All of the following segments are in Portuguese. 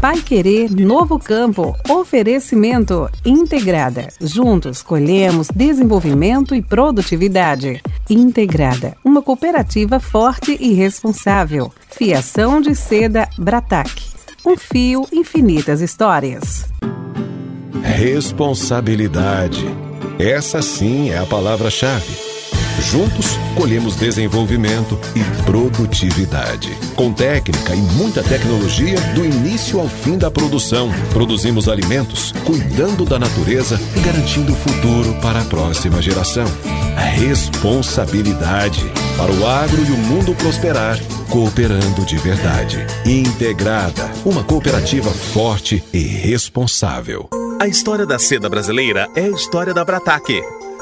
Pai Querer Novo Campo. Oferecimento Integrada. Juntos colhemos desenvolvimento e produtividade. Integrada, uma cooperativa forte e responsável. Fiação de seda Bratac. Um fio, infinitas histórias. Responsabilidade. Essa sim é a palavra-chave. Juntos, colhemos desenvolvimento e produtividade. Com técnica e muita tecnologia, do início ao fim da produção, produzimos alimentos, cuidando da natureza e garantindo o futuro para a próxima geração. A responsabilidade para o agro e o mundo prosperar, cooperando de verdade. Integrada, uma cooperativa forte e responsável. A história da seda brasileira é a história da Brataque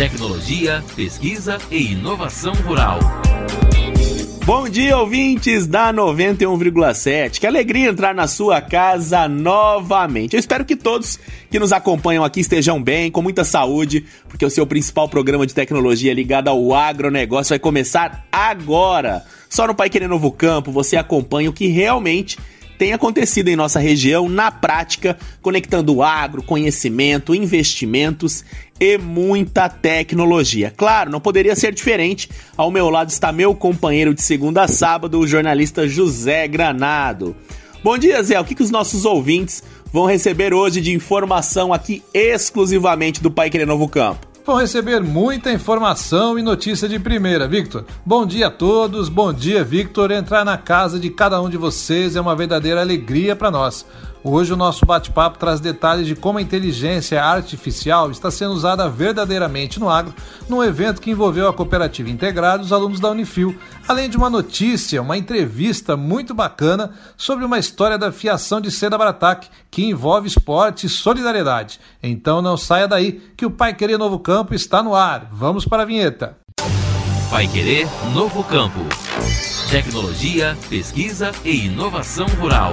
tecnologia, pesquisa e inovação rural. Bom dia, ouvintes da 91,7. Que alegria entrar na sua casa novamente. Eu espero que todos que nos acompanham aqui estejam bem, com muita saúde, porque o seu principal programa de tecnologia ligado ao agronegócio vai começar agora. Só no Pai Querer Novo Campo você acompanha o que realmente tem acontecido em nossa região na prática, conectando agro, conhecimento, investimentos e muita tecnologia. Claro, não poderia ser diferente. Ao meu lado está meu companheiro de segunda a sábado, o jornalista José Granado. Bom dia, Zé. O que, que os nossos ouvintes vão receber hoje de informação aqui exclusivamente do Pai Querer Novo Campo? Vão receber muita informação e notícia de primeira, Victor. Bom dia a todos, bom dia, Victor. Entrar na casa de cada um de vocês é uma verdadeira alegria para nós. Hoje o nosso bate-papo traz detalhes de como a inteligência artificial está sendo usada verdadeiramente no agro, num evento que envolveu a cooperativa integrada e os alunos da Unifil, além de uma notícia, uma entrevista muito bacana sobre uma história da fiação de seda Bratac, que envolve esporte e solidariedade. Então não saia daí, que o Pai Querer Novo Campo está no ar. Vamos para a vinheta. Pai Querer Novo Campo. Tecnologia, pesquisa e inovação rural.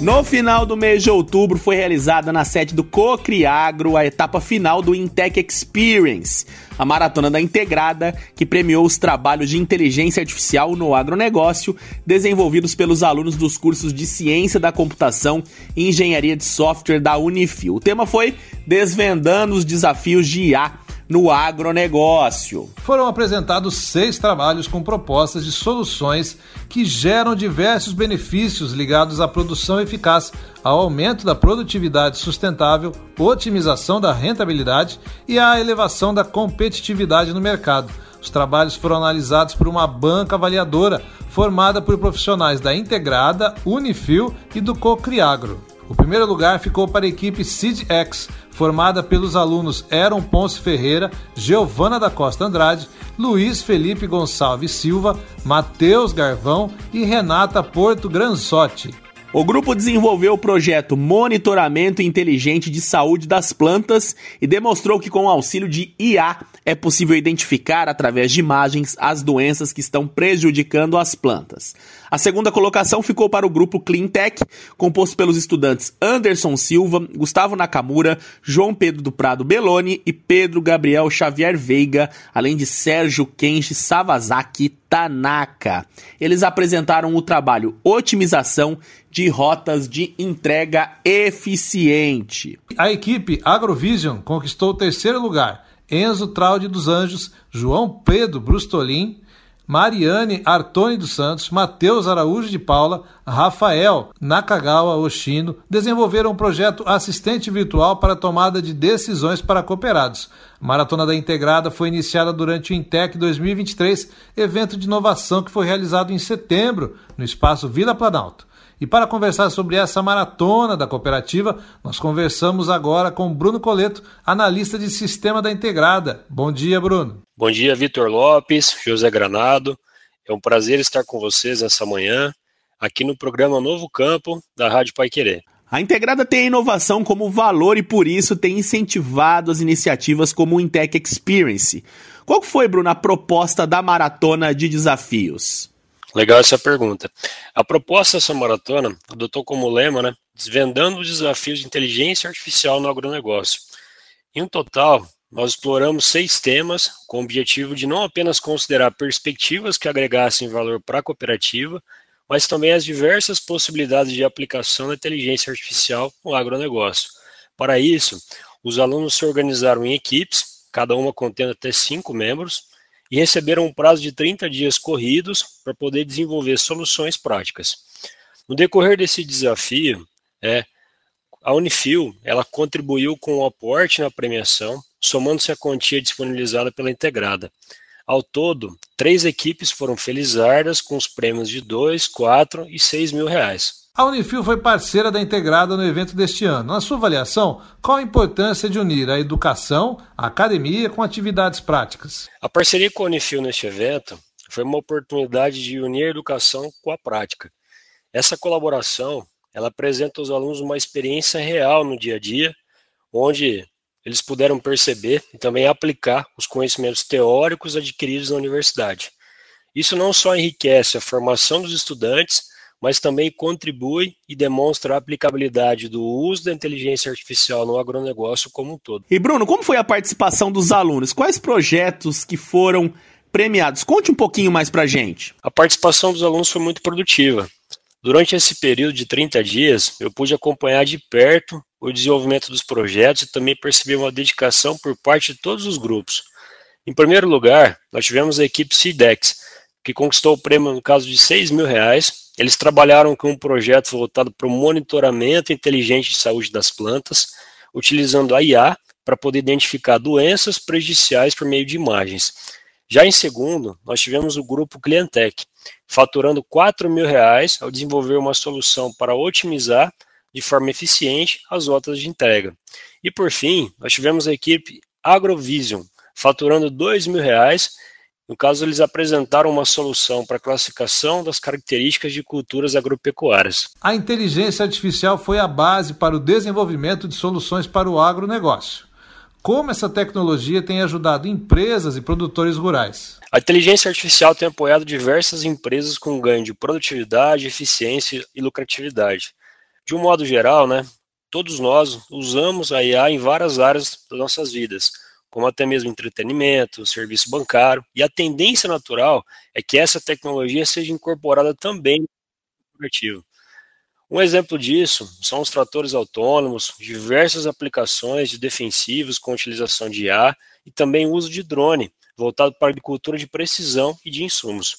No final do mês de outubro foi realizada na sede do Cocriagro a etapa final do Intec Experience, a maratona da Integrada, que premiou os trabalhos de inteligência artificial no agronegócio desenvolvidos pelos alunos dos cursos de Ciência da Computação e Engenharia de Software da Unifil. O tema foi Desvendando os Desafios de IA no agronegócio. Foram apresentados seis trabalhos com propostas de soluções que geram diversos benefícios ligados à produção eficaz, ao aumento da produtividade sustentável, otimização da rentabilidade e à elevação da competitividade no mercado. Os trabalhos foram analisados por uma banca avaliadora formada por profissionais da Integrada, Unifil e do Cocriagro. O primeiro lugar ficou para a equipe SeedX, formada pelos alunos Aaron Ponce Ferreira, Giovana da Costa Andrade, Luiz Felipe Gonçalves Silva, Matheus Garvão e Renata Porto Granzotti. O grupo desenvolveu o projeto Monitoramento Inteligente de Saúde das Plantas e demonstrou que, com o auxílio de IA, é possível identificar, através de imagens, as doenças que estão prejudicando as plantas. A segunda colocação ficou para o grupo Cleantech, composto pelos estudantes Anderson Silva, Gustavo Nakamura, João Pedro do Prado Belloni e Pedro Gabriel Xavier Veiga, além de Sérgio Kenshi Savazaki Tanaka. Eles apresentaram o trabalho Otimização de Rotas de Entrega Eficiente. A equipe Agrovision conquistou o terceiro lugar. Enzo Traude dos Anjos, João Pedro Brustolin, Mariane Artoni dos Santos, Matheus Araújo de Paula, Rafael Nakagawa Oshino desenvolveram um projeto assistente virtual para tomada de decisões para cooperados. Maratona da Integrada foi iniciada durante o Intec 2023, evento de inovação que foi realizado em setembro no espaço Vila Planalto. E para conversar sobre essa maratona da cooperativa, nós conversamos agora com Bruno Coleto, analista de sistema da Integrada. Bom dia, Bruno. Bom dia, Vitor Lopes, José Granado. É um prazer estar com vocês essa manhã, aqui no programa Novo Campo, da Rádio Pai Querer. A Integrada tem a inovação como valor e por isso tem incentivado as iniciativas como o Intec Experience. Qual foi, Bruno, a proposta da maratona de desafios? Legal essa pergunta. A proposta dessa maratona adotou como lema, né, desvendando os desafios de inteligência artificial no agronegócio. Em total, nós exploramos seis temas com o objetivo de não apenas considerar perspectivas que agregassem valor para a cooperativa, mas também as diversas possibilidades de aplicação da inteligência artificial no agronegócio. Para isso, os alunos se organizaram em equipes, cada uma contendo até cinco membros, e receberam um prazo de 30 dias corridos para poder desenvolver soluções práticas. No decorrer desse desafio, é, a Unifil ela contribuiu com o aporte na premiação, somando-se a quantia disponibilizada pela integrada. Ao todo, três equipes foram felizardas com os prêmios de 2, 4 e 6 mil reais. A Unifil foi parceira da Integrada no evento deste ano. Na sua avaliação, qual a importância de unir a educação, a academia com atividades práticas? A parceria com a Unifil neste evento foi uma oportunidade de unir a educação com a prática. Essa colaboração, ela apresenta aos alunos uma experiência real no dia a dia, onde eles puderam perceber e também aplicar os conhecimentos teóricos adquiridos na universidade. Isso não só enriquece a formação dos estudantes, mas também contribui e demonstra a aplicabilidade do uso da inteligência artificial no agronegócio como um todo. E Bruno, como foi a participação dos alunos? Quais projetos que foram premiados? Conte um pouquinho mais para gente. A participação dos alunos foi muito produtiva. Durante esse período de 30 dias, eu pude acompanhar de perto o desenvolvimento dos projetos e também percebi uma dedicação por parte de todos os grupos. Em primeiro lugar, nós tivemos a equipe CIDEX, que conquistou o prêmio no caso de 6 mil reais eles trabalharam com um projeto voltado para o monitoramento inteligente de saúde das plantas, utilizando a IA para poder identificar doenças prejudiciais por meio de imagens. Já em segundo, nós tivemos o grupo Clientec, faturando 4 mil reais ao desenvolver uma solução para otimizar de forma eficiente as rotas de entrega. E por fim, nós tivemos a equipe Agrovision, faturando 2 mil reais no caso, eles apresentaram uma solução para a classificação das características de culturas agropecuárias. A inteligência artificial foi a base para o desenvolvimento de soluções para o agronegócio. Como essa tecnologia tem ajudado empresas e produtores rurais? A inteligência artificial tem apoiado diversas empresas com ganho de produtividade, eficiência e lucratividade. De um modo geral, né, todos nós usamos a IA em várias áreas das nossas vidas como até mesmo entretenimento, serviço bancário, e a tendência natural é que essa tecnologia seja incorporada também no corporativo. Um exemplo disso são os tratores autônomos, diversas aplicações de defensivos com utilização de IA e também o uso de drone, voltado para a agricultura de precisão e de insumos.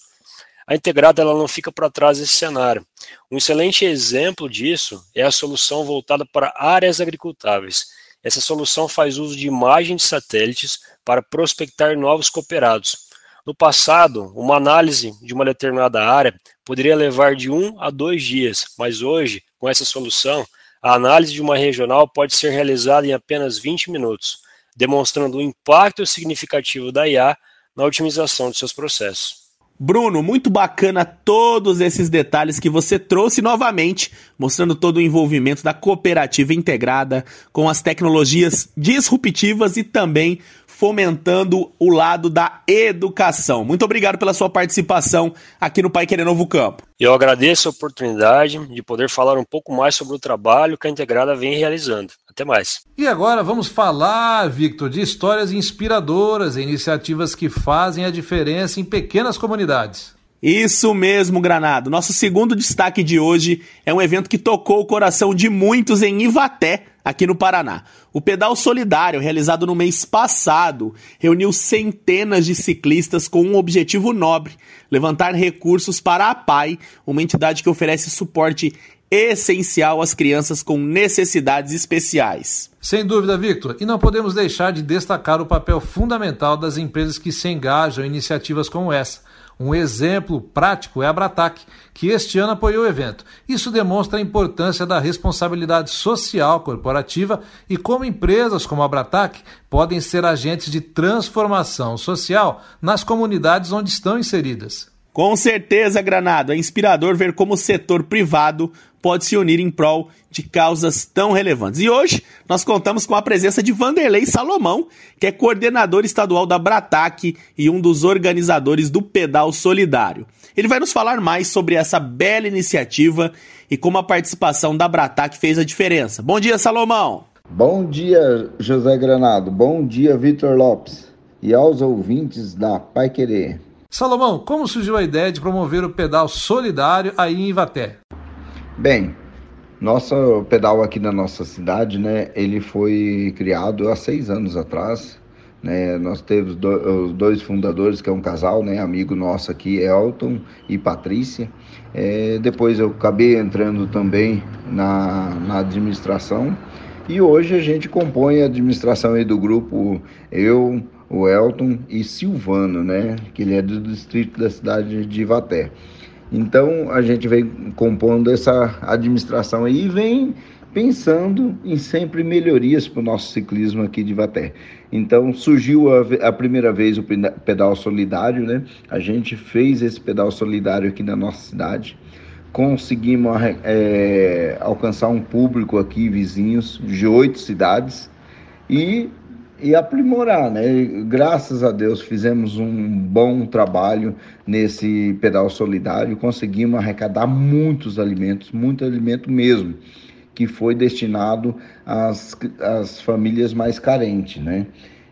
A integrada ela não fica para trás desse cenário. Um excelente exemplo disso é a solução voltada para áreas agricultáveis, essa solução faz uso de imagens de satélites para prospectar novos cooperados. No passado, uma análise de uma determinada área poderia levar de um a dois dias, mas hoje, com essa solução, a análise de uma regional pode ser realizada em apenas 20 minutos, demonstrando o impacto significativo da IA na otimização de seus processos. Bruno, muito bacana todos esses detalhes que você trouxe novamente, mostrando todo o envolvimento da cooperativa integrada com as tecnologias disruptivas e também fomentando o lado da educação. Muito obrigado pela sua participação aqui no Pai Querer Novo Campo. Eu agradeço a oportunidade de poder falar um pouco mais sobre o trabalho que a Integrada vem realizando. Até mais. E agora vamos falar, Victor, de histórias inspiradoras e iniciativas que fazem a diferença em pequenas comunidades. Isso mesmo, Granado. Nosso segundo destaque de hoje é um evento que tocou o coração de muitos em Ivaté, aqui no Paraná. O Pedal Solidário, realizado no mês passado, reuniu centenas de ciclistas com um objetivo nobre: levantar recursos para a PAI, uma entidade que oferece suporte essencial às crianças com necessidades especiais. Sem dúvida, Victor, e não podemos deixar de destacar o papel fundamental das empresas que se engajam em iniciativas como essa um exemplo prático é a Bratac, que este ano apoiou o evento. Isso demonstra a importância da responsabilidade social corporativa e como empresas como a Bratac podem ser agentes de transformação social nas comunidades onde estão inseridas. Com certeza, Granado, é inspirador ver como o setor privado pode se unir em prol de causas tão relevantes. E hoje nós contamos com a presença de Vanderlei Salomão, que é coordenador estadual da Brataque e um dos organizadores do Pedal Solidário. Ele vai nos falar mais sobre essa bela iniciativa e como a participação da Brataque fez a diferença. Bom dia, Salomão! Bom dia, José Granado. Bom dia, Vitor Lopes. E aos ouvintes da Pai Querer. Salomão, como surgiu a ideia de promover o pedal solidário aí em Ivaté? Bem, nosso pedal aqui na nossa cidade, né, ele foi criado há seis anos atrás. Né, nós temos do, os dois fundadores, que é um casal, né, amigo nosso aqui, Elton e Patrícia. É, depois eu acabei entrando também na, na administração e hoje a gente compõe a administração aí do grupo, eu, o Elton e Silvano, né? Que ele é do distrito da cidade de Ivaté. Então a gente vem compondo essa administração aí e vem pensando em sempre melhorias para o nosso ciclismo aqui de Ivaté. Então surgiu a, a, primeira vez o pedal solidário, né? A gente fez esse pedal solidário aqui na nossa cidade conseguimos é, alcançar um público aqui, vizinhos, de oito cidades, e, e aprimorar, né? Graças a Deus fizemos um bom trabalho nesse pedal solidário, conseguimos arrecadar muitos alimentos, muito alimento mesmo, que foi destinado às, às famílias mais carentes, né?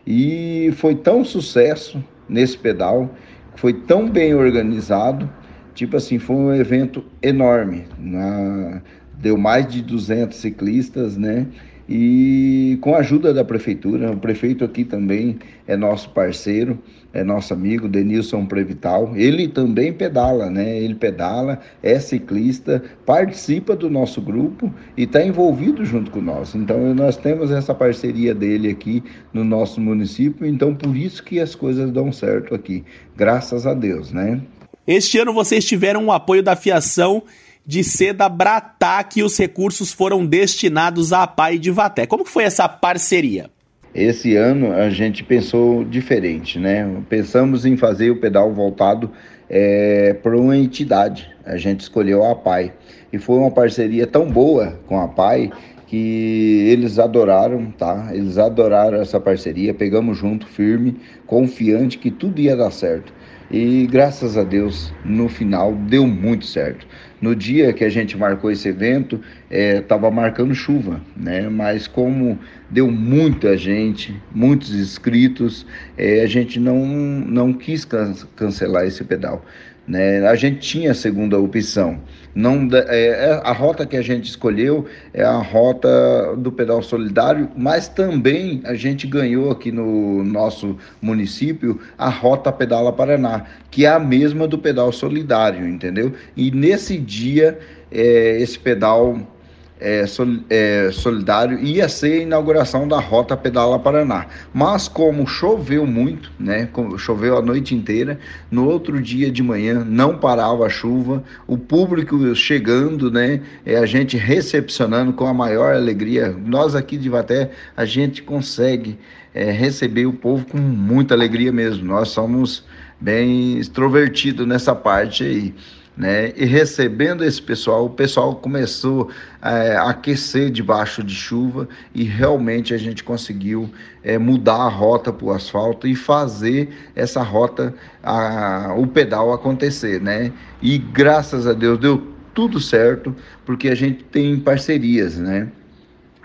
E foi tão sucesso nesse pedal, foi tão bem organizado, Tipo assim, foi um evento enorme. Na, deu mais de 200 ciclistas, né? E com a ajuda da prefeitura, o prefeito aqui também é nosso parceiro, é nosso amigo Denilson Prevital. Ele também pedala, né? Ele pedala, é ciclista, participa do nosso grupo e está envolvido junto com nós. Então nós temos essa parceria dele aqui no nosso município, então por isso que as coisas dão certo aqui. Graças a Deus, né? Este ano vocês tiveram o apoio da fiação de Seda Bratac e os recursos foram destinados à PAI de Vaté. Como foi essa parceria? Esse ano a gente pensou diferente, né? Pensamos em fazer o pedal voltado é, para uma entidade. A gente escolheu a PAI. E foi uma parceria tão boa com a PAI que eles adoraram, tá? Eles adoraram essa parceria. Pegamos junto, firme, confiante que tudo ia dar certo. E graças a Deus, no final deu muito certo. No dia que a gente marcou esse evento, estava é, marcando chuva, né? Mas como deu muita gente, muitos inscritos, é, a gente não, não quis can cancelar esse pedal. Né? A gente tinha a segunda opção. Não, é, é, a rota que a gente escolheu é a rota do pedal solidário, mas também a gente ganhou aqui no nosso município a rota Pedala Paraná, que é a mesma do pedal solidário, entendeu? E nesse dia, é, esse pedal é, sol, é, solidário ia ser a inauguração da Rota Pedala Paraná. Mas como choveu muito, né, choveu a noite inteira, no outro dia de manhã não parava a chuva, o público chegando, né, é, a gente recepcionando com a maior alegria. Nós aqui de Vaté, a gente consegue é, receber o povo com muita alegria mesmo. Nós somos bem extrovertidos nessa parte aí né? E recebendo esse pessoal, o pessoal começou é, a aquecer debaixo de chuva e realmente a gente conseguiu é, mudar a rota para o asfalto e fazer essa rota, a, o pedal acontecer, né? E graças a Deus deu tudo certo, porque a gente tem parcerias, né?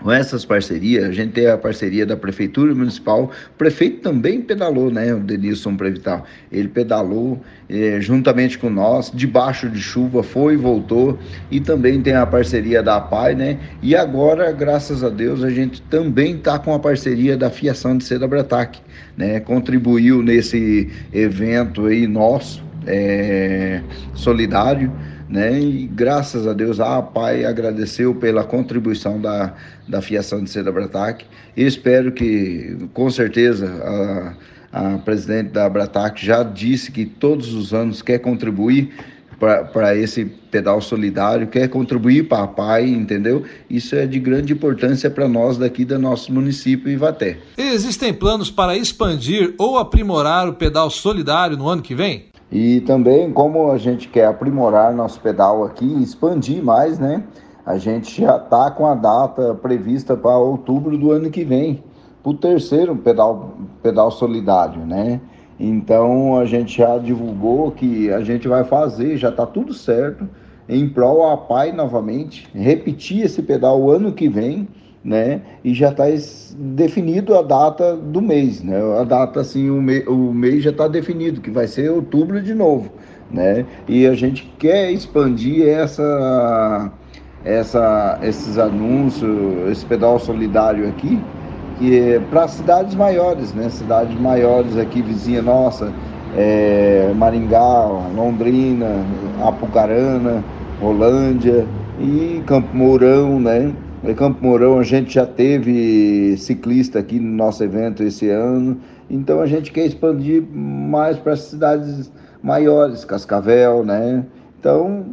Com essas parcerias, a gente tem a parceria da Prefeitura Municipal, o prefeito também pedalou, né, o Denilson Prevital, ele pedalou eh, juntamente com nós, debaixo de chuva, foi e voltou, e também tem a parceria da APAI, né, e agora, graças a Deus, a gente também está com a parceria da Fiação de Seda Brataque, né, contribuiu nesse evento aí nosso, é, solidário, né? E graças a Deus a Pai agradeceu pela contribuição da, da fiação de Seda Bratac. Espero que, com certeza, a, a presidente da Bratac já disse que todos os anos quer contribuir para esse pedal solidário, quer contribuir para a PAI, entendeu? Isso é de grande importância para nós daqui do nosso município Ivaté. Existem planos para expandir ou aprimorar o pedal solidário no ano que vem? E também, como a gente quer aprimorar nosso pedal aqui, expandir mais, né? A gente já está com a data prevista para outubro do ano que vem, para o terceiro pedal, pedal solidário, né? Então a gente já divulgou que a gente vai fazer, já está tudo certo, em prol a PAI novamente, repetir esse pedal o ano que vem, né? E já está definido a data do mês, né? A data assim, o, me, o mês já está definido, que vai ser outubro de novo, né? E a gente quer expandir essa, essa, esses anúncios, esse pedal solidário aqui, que é para cidades maiores, né? Cidades maiores aqui, vizinha nossa, é, Maringá, Londrina, Apucarana, Rolândia e Campo Mourão, né? Em Campo Mourão a gente já teve ciclista aqui no nosso evento esse ano, então a gente quer expandir mais para as cidades maiores, Cascavel, né? Então,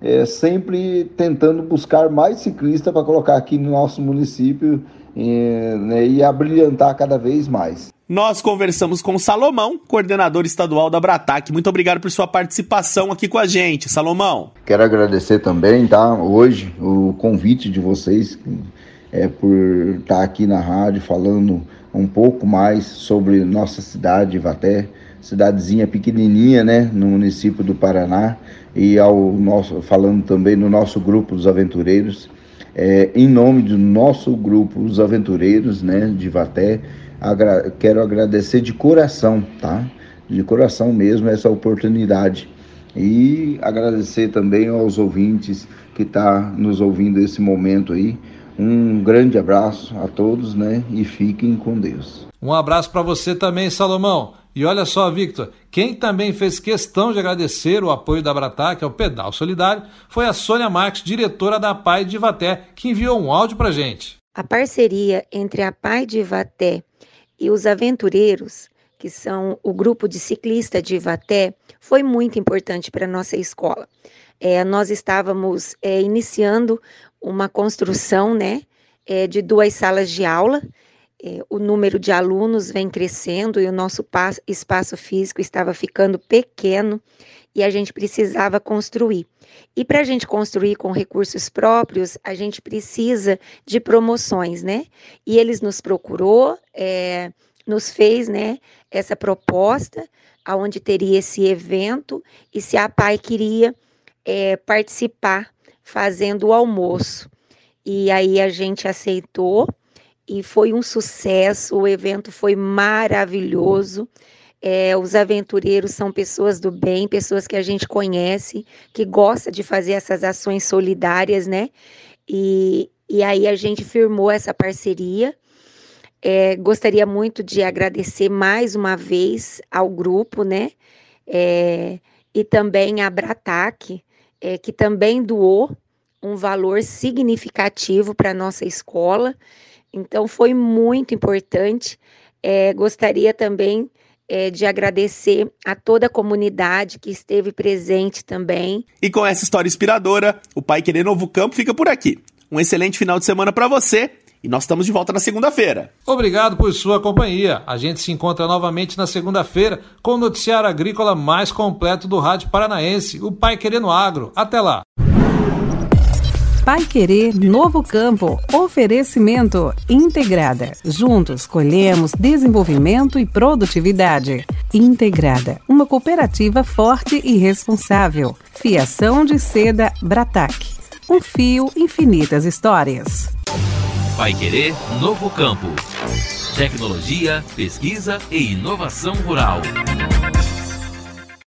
é sempre tentando buscar mais ciclistas para colocar aqui no nosso município e, né, e abrilhantar cada vez mais. Nós conversamos com Salomão, coordenador estadual da Bratac. Muito obrigado por sua participação aqui com a gente, Salomão. Quero agradecer também, tá? Hoje, o convite de vocês é por estar aqui na rádio falando um pouco mais sobre nossa cidade, Ivaté, cidadezinha pequenininha, né, no município do Paraná, e ao nosso falando também no nosso grupo dos aventureiros é, em nome do nosso grupo, os aventureiros né, de Vaté, agra quero agradecer de coração, tá? De coração mesmo essa oportunidade. E agradecer também aos ouvintes que estão tá nos ouvindo esse momento aí. Um grande abraço a todos, né? E fiquem com Deus. Um abraço para você também, Salomão. E olha só, Victor, quem também fez questão de agradecer o apoio da Bratac ao Pedal Solidário foi a Sônia Marques, diretora da PAI de Ivaté, que enviou um áudio para gente. A parceria entre a PAI de Ivaté e os aventureiros, que são o grupo de ciclista de Ivaté, foi muito importante para a nossa escola. É, nós estávamos é, iniciando uma construção né, é, de duas salas de aula é, o número de alunos vem crescendo e o nosso espaço físico estava ficando pequeno e a gente precisava construir. E para a gente construir com recursos próprios, a gente precisa de promoções, né? E eles nos procurou, é, nos fez, né, essa proposta, aonde teria esse evento e se a PAI queria é, participar fazendo o almoço. E aí a gente aceitou e foi um sucesso. O evento foi maravilhoso. É, os aventureiros são pessoas do bem, pessoas que a gente conhece, que gosta de fazer essas ações solidárias, né? E, e aí a gente firmou essa parceria. É, gostaria muito de agradecer mais uma vez ao grupo, né? É, e também a Bratac, é, que também doou um valor significativo para a nossa escola. Então, foi muito importante. É, gostaria também é, de agradecer a toda a comunidade que esteve presente também. E com essa história inspiradora, o Pai Querer Novo Campo fica por aqui. Um excelente final de semana para você e nós estamos de volta na segunda-feira. Obrigado por sua companhia. A gente se encontra novamente na segunda-feira com o noticiário agrícola mais completo do Rádio Paranaense, o Pai Querendo Agro. Até lá. Pai Querer Novo Campo. Oferecimento Integrada. Juntos colhemos desenvolvimento e produtividade. Integrada, uma cooperativa forte e responsável. Fiação de seda Bratac. Um fio, infinitas histórias. Pai Querer Novo Campo. Tecnologia, pesquisa e inovação rural.